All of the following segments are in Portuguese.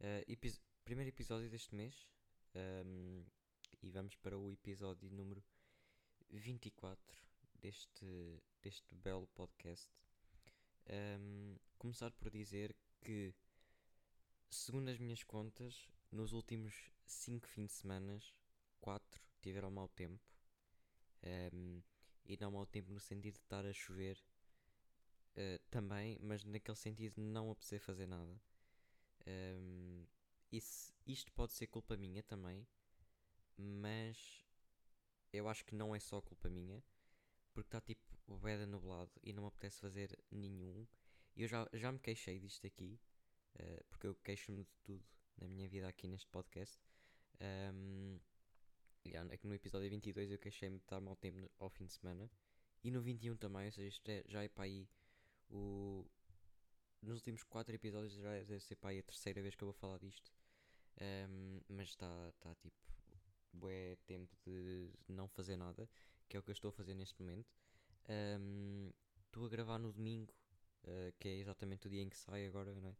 Uh, epi primeiro episódio deste mês um, e vamos para o episódio número 24 deste, deste belo podcast. Um, começar por dizer que, segundo as minhas contas, nos últimos 5 fins de semana, 4 tiveram mau tempo. Um, e não mau tempo no sentido de estar a chover uh, também, mas naquele sentido de não apetecer fazer nada. Um, isso, isto pode ser culpa minha também, mas eu acho que não é só culpa minha, porque está tipo o beda nublado e não me apetece fazer nenhum. Eu já, já me queixei disto aqui, uh, porque eu queixo-me de tudo na minha vida aqui neste podcast. Um, é que no episódio 22 eu queixei-me de estar mau tempo ao fim de semana. E no 21 também, ou seja, isto é, já é para aí o. Nos últimos 4 episódios já deve ser aí a terceira vez que eu vou falar disto. Um, mas está tá, tipo. É tempo de não fazer nada, que é o que eu estou a fazer neste momento. Estou um, a gravar no domingo, uh, que é exatamente o dia em que sai agora, não é?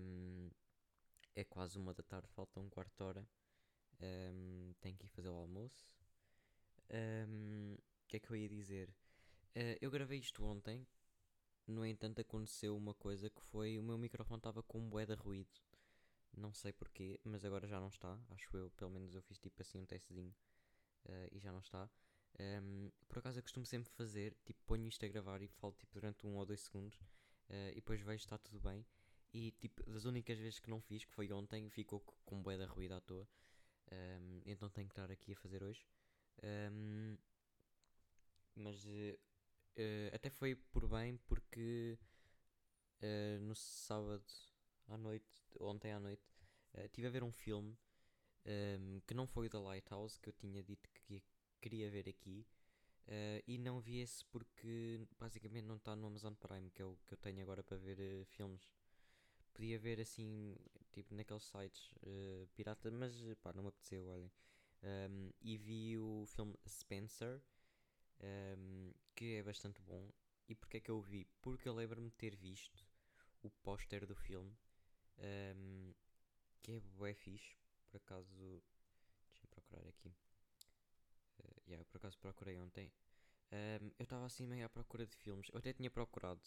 Um, é quase uma da tarde, falta um quarto de hora. Tenho que ir fazer o almoço. O que é que eu ia dizer? Uh, eu gravei isto ontem, no entanto, aconteceu uma coisa que foi o meu microfone estava com um bué de ruído. Não sei porquê, mas agora já não está. Acho eu, pelo menos eu fiz tipo assim um testezinho uh, e já não está. Um, por acaso eu costumo sempre fazer, tipo, ponho isto a gravar e falo tipo durante um ou dois segundos uh, e depois vejo está tudo bem. E tipo, das únicas vezes que não fiz, que foi ontem, ficou com um bué de ruído à toa. Um, então tenho que estar aqui a fazer hoje. Um, mas uh, Uh, até foi por bem porque uh, no sábado à noite, ontem à noite, uh, estive a ver um filme um, ehm, que não foi o The Lighthouse, que eu tinha dito que queria ver aqui. Uh, e não vi esse porque basicamente não está no Amazon Prime, que é o que eu tenho agora para ver filmes. Podia ver assim, tipo naqueles sites pirata, mas pá, não me apeteceu, olhem. Um, ehm, e vi o filme Spencer, um, que é bastante bom. E porque é que eu o vi? Porque eu lembro-me de ter visto o póster do filme, um, que é bué fixe, por acaso, deixa-me procurar aqui. Uh, yeah, por acaso procurei ontem. Um, eu estava assim meio à procura de filmes. Eu até tinha procurado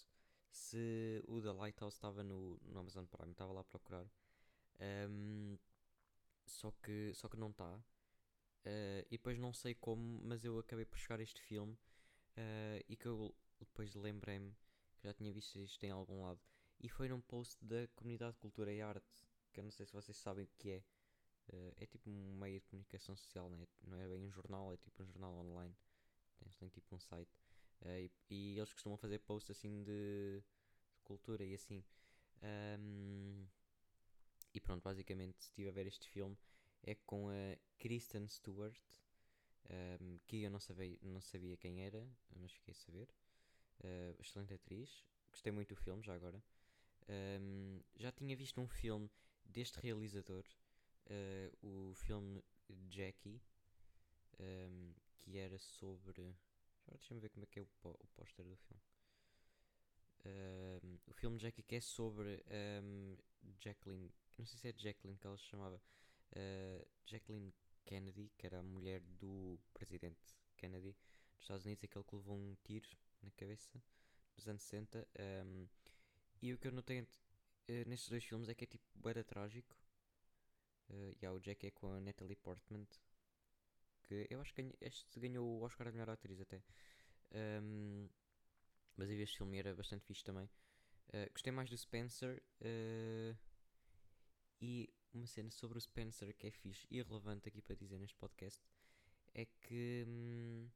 se o The Lighthouse estava no, no Amazon Prime. Estava lá a procurar. Um, só que, só que não está. Uh, e depois não sei como, mas eu acabei por chegar este filme uh, e que eu depois lembrei-me que já tinha visto isto em algum lado. E foi num post da Comunidade de Cultura e Arte, que eu não sei se vocês sabem o que é. Uh, é tipo um meio de comunicação social, né? não é bem um jornal, é tipo um jornal online. Têm tipo um site. E, e, eles costumam fazer posts assim de, de cultura e assim. Um, e pronto, basicamente, se estive a ver este filme, é com a Kristen Stewart, um, que eu não sabia, não sabia quem era, mas fiquei a saber. Uh, excelente atriz, gostei muito do filme já agora. Um, já tinha visto um filme deste realizador, uh, o filme Jackie, um, que era sobre. Agora deixa-me ver como é que é o, póster do filme. Um, o filme Jackie que é sobre um, Jacqueline, não sei se é Jacqueline que ela se chamava, uh, Jacqueline Kennedy, que era a mulher do presidente Kennedy dos Estados Unidos, aquele que levou um tiro na cabeça nos anos 60. Um, ehm, e o que eu notei uh, nestes dois filmes é que é tipo era trágico. Uh, e yeah, o Jack é com a Natalie Portman, que eu acho que este ganhou o Oscar de melhor atriz até. Um, ehm, mas eu vi este filme era bastante fixe também. Uh, gostei mais do Spencer. Uh, e uma cena sobre o Spencer que é fixe e relevante aqui para dizer neste podcast é que hum,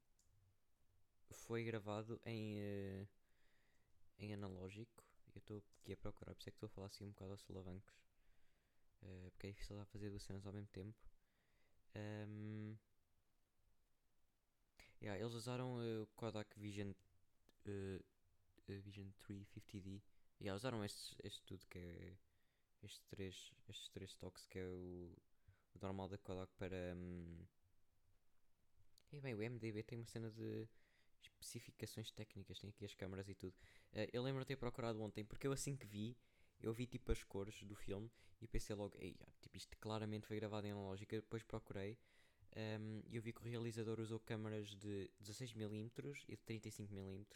foi gravado em, uh, em analógico. Eu estou aqui a procurar, por isso é que estou a falar assim um bocado aos solavancos. Uh, porque é difícil lá fazer duas cenas ao mesmo tempo. Um, yeah, eles usaram uh, o Kodak Vision, Vision 350D. Yeah, usaram este, este tudo que é estes três, estes três toques que é o, o normal da Kodak para. Hum, e bem, o MDB tem uma cena de especificações técnicas, tem aqui as câmaras e tudo. Uh, eu lembro de ter procurado ontem, porque eu assim que vi, eu vi tipo as cores do filme e pensei logo, Ei, tipo, isto claramente foi gravado em analógica. Depois procurei um, e eu vi que o realizador usou câmaras de 16mm e de 35mm.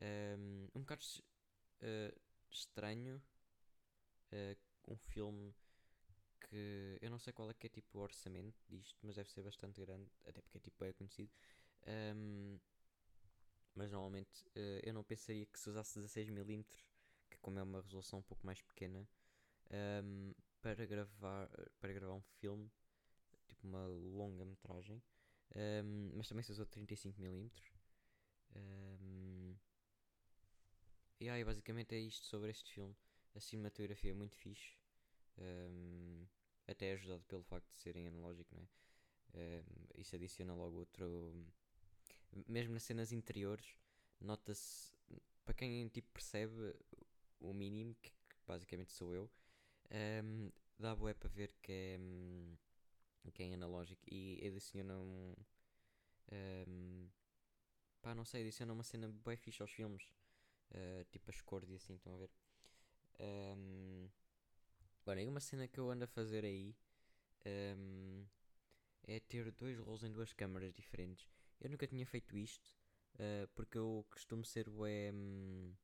Um, um bocado uh, estranho. Uh, um filme que eu não sei qual é que é tipo o orçamento disto, mas deve ser bastante grande, até porque é tipo é conhecido. Um, mas normalmente uh, eu não pensaria que se usasse 16mm, que como é uma resolução um pouco mais pequena, um, para gravar para gravar um filme, tipo uma longa metragem. Um, mas também se usou 35mm. Um, e aí basicamente é isto sobre este filme. A cinematografia é muito fixe. Um, até é ajudado pelo facto de serem analógico, não é? Um, isso adiciona logo outro. Mesmo nas cenas interiores, nota-se. Para quem tipo, percebe o mínimo, que, que basicamente sou eu, um, dá boé para ver que é, que é analógico e adiciona um. um pá, não sei, adiciona uma cena bem fixe aos filmes. Uh, tipo as cores e assim, estão a ver? Um, uma cena que eu ando a fazer aí um, é ter dois rolos em duas câmaras diferentes. Eu nunca tinha feito isto uh, porque eu costumo ser um,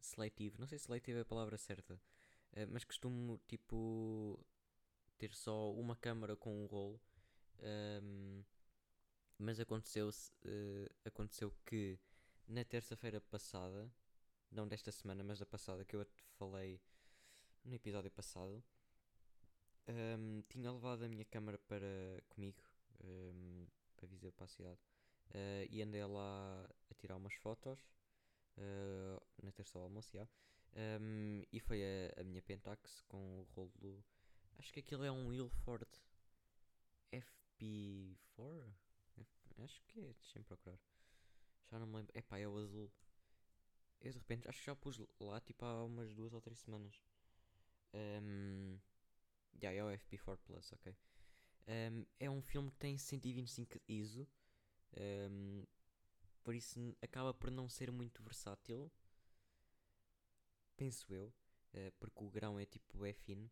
seletivo. Não sei se seletivo é a palavra certa, uh, mas costumo tipo ter só uma câmara com um rolo. Um, mas aconteceu, uh, aconteceu que na terça-feira passada, não desta semana, mas da passada, que eu te falei no episódio passado, um, tinha levado a minha câmera para comigo, um, para Viseu para a cidade, uh, e andei lá a tirar umas fotos uh, na terça almoço, yeah. um, e foi a, a, minha Pentax com o rolo, acho que aquilo é um Ilford FP4, F, acho que é, deixa-me procurar, já não me lembro, epá, é o azul. Eu de repente acho que já pus lá tipo há umas duas ou três semanas. Um, yeah, é o FP4 Plus, ok. Um, é um filme que tem 125 ISO, um, por isso acaba por não ser muito versátil, penso eu, uh, porque o grão é tipo é fino.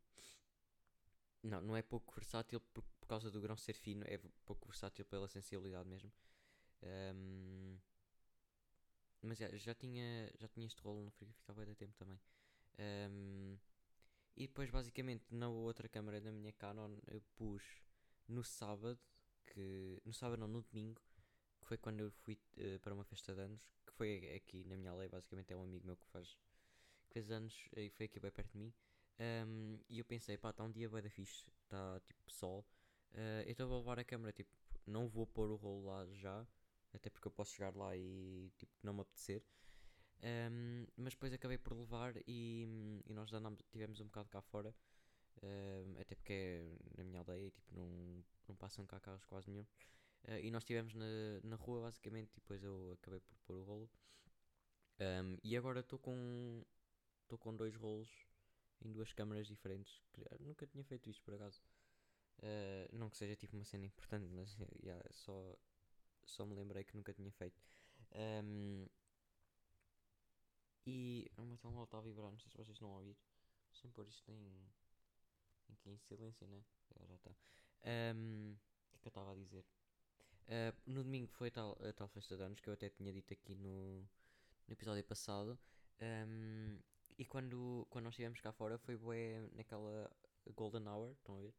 Não, não é pouco versátil por, por causa do grão ser fino, é pouco versátil pela sensibilidade mesmo. Um, mas já, já, tinha, já tinha este rolo no frigorífico há tempo também. Um, e depois, basicamente, na outra câmera da minha Canon, eu pus no sábado, que no sábado não, no domingo, que foi quando eu fui uh, para uma festa de anos, que foi aqui na minha aldeia, basicamente é um amigo meu que faz, que fez anos e foi aqui bem perto de mim. Um, e eu pensei, pá, está um dia bem da fixe, está tipo sol, uh, então vou levar a câmera, tipo, não vou pôr o rolo lá já, até porque eu posso chegar lá e tipo, não me apetecer. Um, mas depois acabei por levar e, e nós andámos, tivemos um bocado cá fora, um, até porque é na minha aldeia tipo, não, não passam cá carros quase nenhum. Uh, e nós estivemos na, na rua basicamente e depois eu acabei por pôr o rolo. Um, e agora estou com estou com dois rolos em duas câmaras diferentes. Nunca tinha feito isto por acaso. Uh, não que seja tipo uma cena importante, mas yeah, só, só me lembrei que nunca tinha feito. Um, e o meu telemóvel está a vibrar, não sei se vocês a ouvir. Sem pôr isto em. aqui em silêncio, né? Já está. Um, o que é que eu estava a dizer? Uh, no domingo foi a tal, a tal festa de anos que eu até tinha dito aqui no, no episódio passado. Um, e quando, quando nós estivemos cá fora foi bué naquela Golden Hour, estão a ver?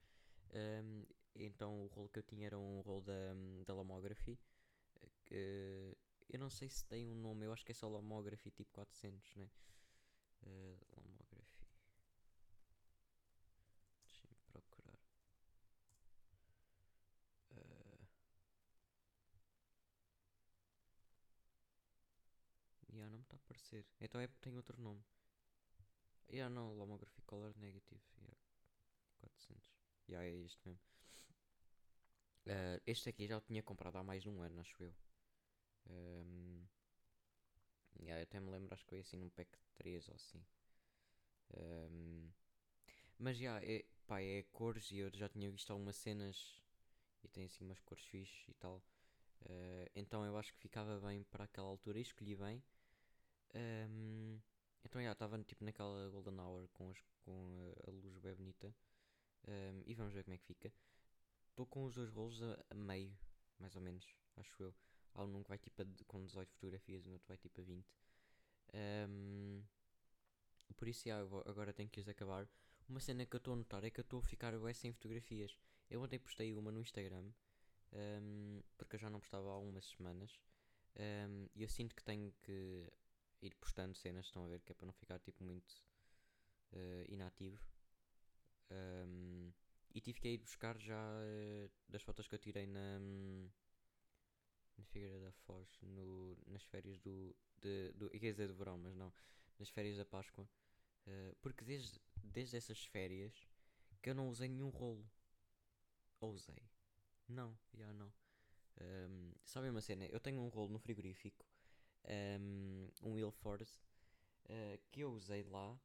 Um, então o rolo que eu tinha era um rolo da, da Lomography. Que, eu não sei se tem um nome, eu acho que é só Lomography tipo 400, né? Uh, Lomography. Deixa-me procurar. Uh... Yeah, não me está a aparecer. Então é tem outro nome. Yeah, não, Lomography Color Negative. Yeah. 400. Yeah, é este mesmo. Uh, este aqui já o tinha comprado há mais de um ano, acho eu. Um, yeah, eu até me lembro, acho que foi assim num pack de 3 ou assim. Um, mas já, yeah, é, é cores e eu já tinha visto algumas cenas e tem assim umas cores fixes e tal. Uh, então eu acho que ficava bem para aquela altura e escolhi bem. Um, então já estava tipo naquela golden hour com, as, com a, a luz bem bonita. Um, e vamos ver como é que fica. Estou com os dois rolos a, a, meio, mais ou menos, acho eu. Um que vai tipo a, com 18 fotografias e o outro vai tipo a 20. Um, por isso, já, agora tenho que os acabar. Uma cena que eu estou a notar é que eu estou a ficar sem fotografias. Eu ontem postei uma no Instagram, um, porque eu já não postava há algumas semanas. Um, e eu sinto que tenho que ir postando cenas, estão a ver, que é para não ficar tipo muito uh, inativo. Um, e tive que ir buscar já uh, das fotos que eu tirei na, na Figueira da Foz, no, nas férias do. De, do quer dizer do verão, mas não, nas férias da Páscoa. Uh, porque desde, desde essas férias que eu não usei nenhum rolo. Ou usei? Não, já não. Um, sabem uma cena? Eu tenho um rolo no frigorífico, um, um Wilford, uh, que eu usei lá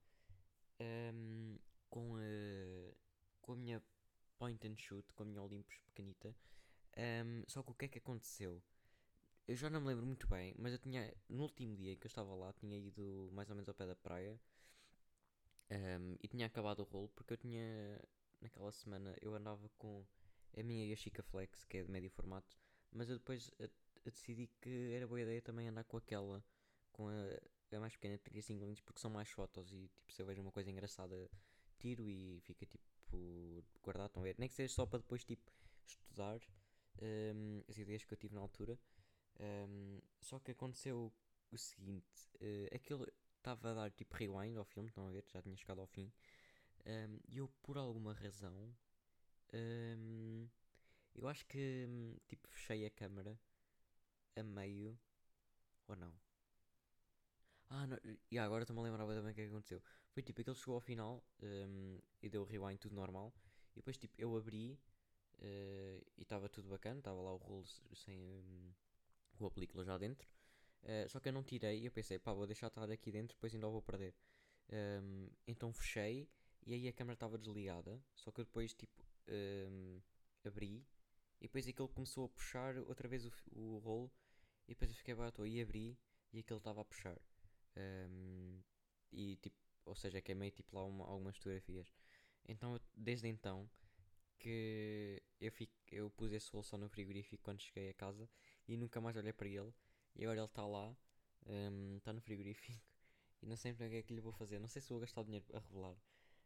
um, com, a, com a minha point and shoot, com a minha Olympus pequenita. só que o que é que aconteceu? Eu já não me lembro muito bem, mas eu tinha, no último dia que eu estava lá, tinha ido mais ou menos ao pé da praia e tinha acabado o rolo porque eu tinha, naquela semana, eu andava com a minha Yashica Flex, que é de médio formato, mas eu depois a decidi que era boa ideia também andar com aquela, com a, a mais pequena de 35 mm, porque são mais fotos e tipo, se eu vejo uma coisa engraçada, tiro e fica tipo guardado. Estão a ver? Nem que seja só para depois tipo estudar um, as ideias que eu tive na altura. Um, só que aconteceu o seguinte: uh, aquilo estava a dar tipo rewind ao filme, estão a ver? Já tinha chegado ao fim. Um, e eu, por alguma razão, um, eu acho que hum, tipo fechei a câmera a meio ou não. Ah, não, e agora estou-me a lembrar bem o que, é que aconteceu. Foi tipo, aquele chegou ao final um, e deu rewind tudo normal. E depois tipo, eu abri uh, e estava tudo bacana, estava lá o rolo sem um, com a película já dentro. Uh, só que eu não tirei e eu pensei, pá, vou deixar estar aqui dentro, depois ainda o vou perder. Um, então fechei e aí a câmera estava desligada. Só que eu depois tipo um, abri e depois aquilo começou a puxar outra vez o, o rolo e depois eu fiquei barato e abri e aquilo estava a puxar. Um, e tipo, ou seja, queimei tipo lá uma, algumas fotografias. Então desde então que eu, fico, eu pus esse rolo só no frigorífico quando cheguei a casa e nunca mais olhei para ele. E agora ele está lá, está um, no frigorífico e não sei para que é que lhe vou fazer. Não sei se vou gastar o dinheiro a revelar.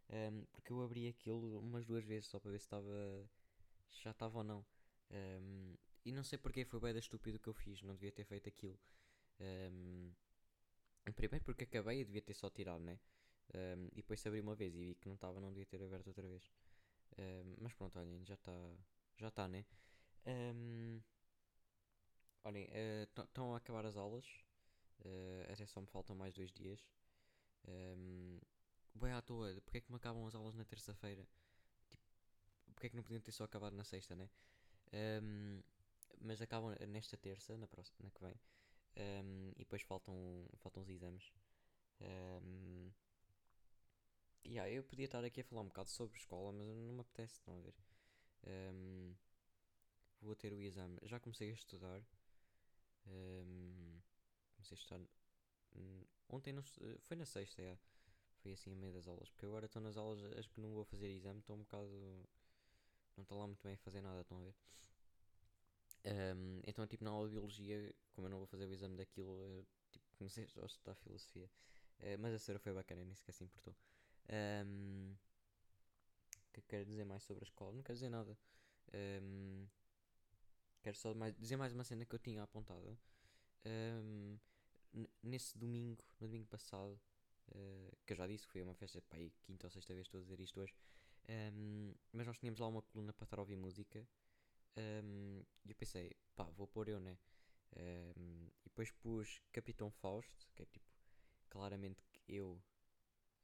Um, porque eu abri aquilo umas duas vezes só para ver se estava. já estava ou não. Um, e não sei porque foi bem da estúpido que eu fiz, não devia ter feito aquilo. Um, primeiro porque acabei e devia ter só tirado, né? Um, e depois se abri uma vez e vi que não estava, não devia ter aberto outra vez. Um, mas pronto, olhem, já está, já está, né? Um, olhem, estão uh, a acabar as aulas. Uh, até só me faltam mais dois dias. Um, bem à toa, porque é que me acabam as aulas na terça-feira? Tipo, porque é que não podiam ter só acabado na sexta, né? Um, mas acabam nesta terça, na, próxima, na que vem. Um, e depois faltam, faltam os exames. Um, yeah, eu podia estar aqui a falar um bocado sobre escola, mas não me apetece, estão a ver? Um, vou ter o exame. Já comecei a estudar. Um, comecei a estudar. Ontem não, foi na sexta, yeah. foi assim a meio das aulas. Porque agora estou nas aulas, acho que não vou fazer exame, estou um bocado. Não estou lá muito bem a fazer nada, estão a ver? Um, então, tipo, na aula de biologia, como eu não vou fazer o exame daquilo, eu, tipo, comecei a estudar filosofia. Uh, mas a senhora foi bacana, nem sequer se importou. Um, que quero dizer mais sobre a escola? Não quero dizer nada. Um, quero só mais, dizer mais uma cena que eu tinha apontada. Um, nesse domingo, no domingo passado, uh, que eu já disse foi uma festa, pá, aí, quinta ou sexta vez estou a dizer isto hoje. mas nós tínhamos lá uma coluna para estar a ouvir música um, e eu pensei, pá, vou pôr eu, né? Um, e depois pus Capitão Fausto, que é tipo, claramente eu,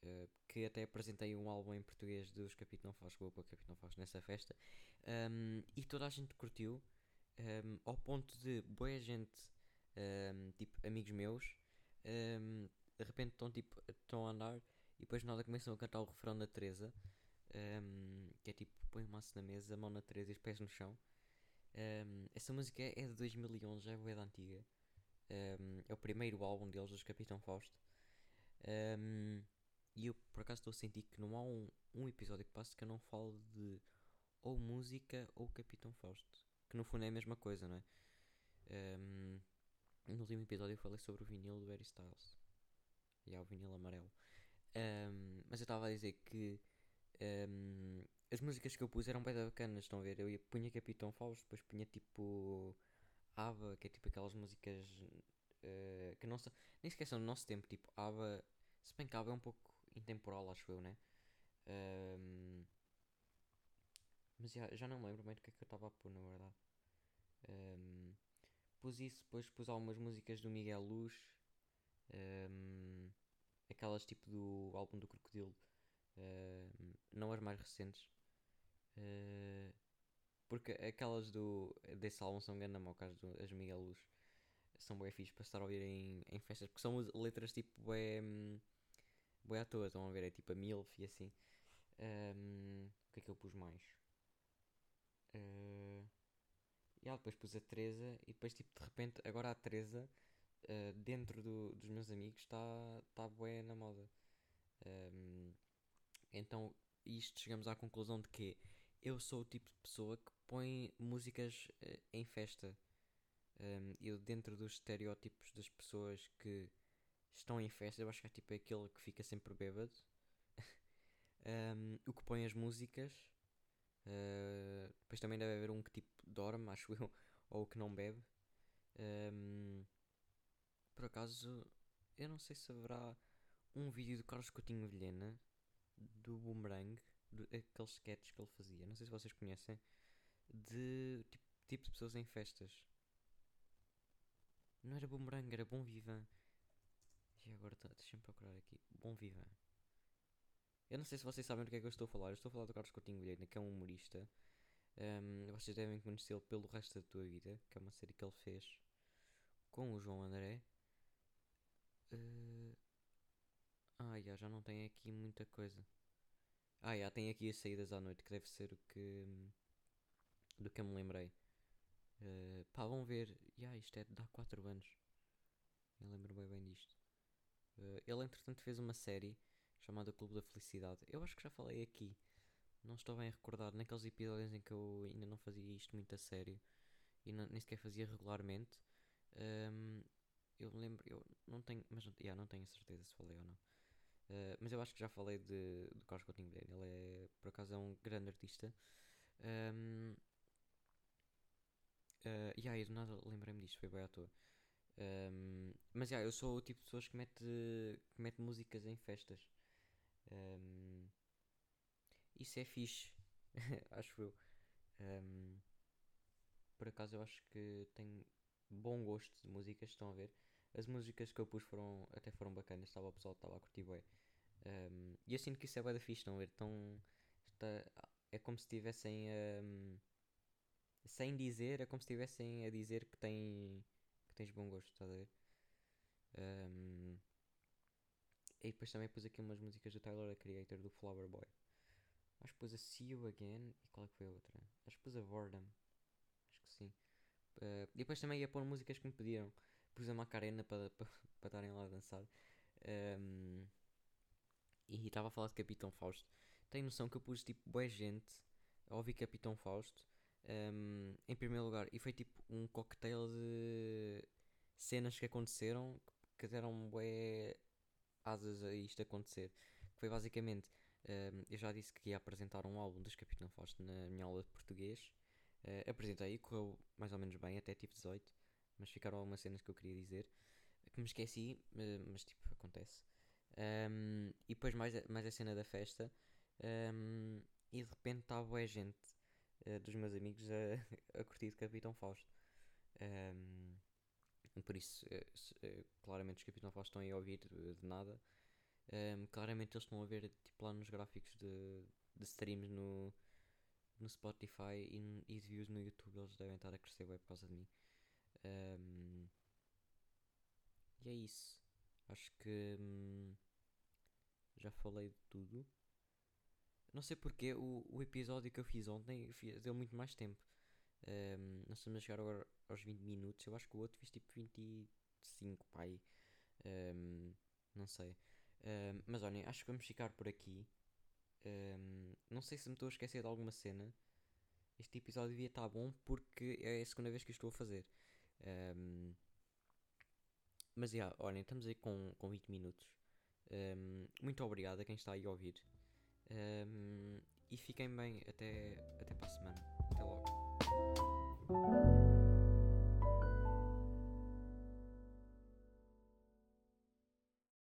uh, que até apresentei um álbum em português dos Capitão Fausto, vou pôr Capitão Fausto nessa festa, um, e toda a gente curtiu, ao ponto de boa gente, tipo, amigos meus, de repente estão tipo, estão a andar e depois nada começam a cantar o refrão da Teresa. Um, que é tipo, põe o maço na mesa, mão na Teresa e os pés no chão. Um, essa música é de 2011, já é boa da antiga. Um, é o primeiro álbum deles, dos Capitão Fausto. Um, e eu por acaso estou a sentir que não há um, um episódio que passe que eu não falo de ou música ou Capitão Fausto. Que no fundo é a mesma coisa, não é? Um, no último episódio eu falei sobre o vinil do Harry Styles. E há o vinil amarelo. Um, mas eu estava a dizer que um, as músicas que eu pus eram bem bacanas, estão a ver? Eu ia, punha Capitão Fausto, depois punha tipo ABBA, que é tipo aquelas músicas uh, que não são, nem sequer são do nosso tempo, tipo ABBA, se bem que ABBA é um pouco intemporal, acho eu, né? Um, mas já, já não lembro bem do que é que eu estava a pôr, na verdade. Um, pus isso, depois pus algumas músicas do Miguel Luz, um, aquelas tipo do álbum do Crocodilo, uh, não as mais recentes. Uh, porque aquelas do, desse álbum são grande mal, caso as do Miguel Luz são bem fixe para estar a ouvir em, em festas, porque são letras tipo bem, bem à toa, estão a ver, é tipo a MILF e assim. Um, o que é que eu pus mais? Uh, e ah, depois pus a Teresa e depois tipo de repente agora a Teresa uh, dentro do, dos meus amigos está tá bué na moda. Um, então isto chegamos à conclusão de que eu sou o tipo de pessoa que põe músicas uh, em festa. Um, eu dentro dos estereótipos das pessoas que estão em festa, eu acho que é tipo aquele que fica sempre bêbado. um, o que põe as músicas. Uh, depois também deve haver um que tipo dorme, acho eu, ou que não bebe. Um, por acaso, eu não sei se haverá um vídeo do Carlos Coutinho Vilhena do Boomerang, do, aqueles sketches que ele fazia, não sei se vocês conhecem, de tipo, tipo de pessoas em festas. Não era Boomerang, era Bom Vivan. E agora tá, deixa-me procurar aqui. Bom Vivan. Eu não sei se vocês sabem do que é que eu estou a falar. Eu estou a falar do Carlos Coutinho Vilhena, que é um humorista. Um, vocês devem conhecê-lo pelo resto da tua vida, que é uma série que ele fez com o João André. Uh... Ah, já, já não tem aqui muita coisa. Ah, já tem aqui as saídas à noite, que deve ser o que. do que eu me lembrei. Uh, pá, vão ver. Já, isto é de há 4 anos. Eu lembro bem bem disto. Uh, ele, entretanto, fez uma série chamada Clube da Felicidade. Eu acho que já falei aqui. Não estou bem a recordar. Naqueles episódios em que eu ainda não fazia isto muito a sério e não, nem sequer fazia regularmente. Um, eu lembro, eu não tenho, mas não, yeah, não tenho certeza se falei ou não. Uh, mas eu acho que já falei de, do Carlos Coutinho Vilhena. Ele é, por acaso, é um grande artista. Um, uh, e aí, do nada lembrei-me disto, foi bem à toa. Um, mas yeah, eu sou o tipo de pessoas que mete, que mete músicas em festas. Um, isso é fixe, acho eu. Um, por acaso eu acho que tenho bom gosto de músicas, estão a ver? As músicas que eu pus foram, até foram bacanas, estava o pessoal estava a curtir bem. Um, e eu sinto que isso é bem da fixe, estão a ver? Tão, está, é como se estivessem um, sem dizer, é como se estivessem a dizer que, tem, que tens bom gosto, estás a ver? Um, e depois também pus aqui umas músicas do Tyler, a Creator, do Flower Boy. Acho que pus a See You Again. E qual é que foi a outra? Acho que pus a Boredom. Acho que sim. Uh, e depois também ia pôr músicas que me pediram. Pus a Macarena para estarem lá a dançar. Um, e estava a falar de Capitão Fausto. Tem noção que eu pus tipo boa gente a ouvir Capitão Fausto. Um, em primeiro lugar, e foi tipo um cocktail de cenas que aconteceram que deram bué asas a isto acontecer. Foi basicamente, um, eu já disse que ia apresentar um álbum dos Capitão Fausto na minha aula de português. Uh, apresentei, correu mais ou menos bem, até tive 18, mas ficaram algumas cenas que eu queria dizer que me esqueci, uh, mas tipo, acontece. Um, e depois mais, mais a cena da festa, um, e de repente estava a gente uh, dos meus amigos a, a curtir de Capitão Fausto. Um, por isso, uh, claramente os Capitão Fausto estão aí a ouvir de, de nada. Um, claramente eles estão a ver tipo, lá nos gráficos de, de streams no, no Spotify e, e de views no YouTube. Eles devem estar a crescer bem por causa de mim. Um, e é isso. Acho que hum, já falei de tudo. Não sei porque o, o episódio que eu fiz ontem deu muito mais tempo. Um, nós estamos a chegar agora aos 20 minutos. Eu acho que o outro fiz tipo 25, pai. Um, não sei. Um, mas olhem, acho que vamos ficar por aqui. Não sei se me estou a esquecer de alguma cena. Este episódio devia estar bom porque é a segunda vez que estou a fazer. Mas yeah, olhem, estamos aí com, com 20 minutos. muito obrigado a quem está aí a ouvir. e fiquem bem até, até para a semana. Até logo.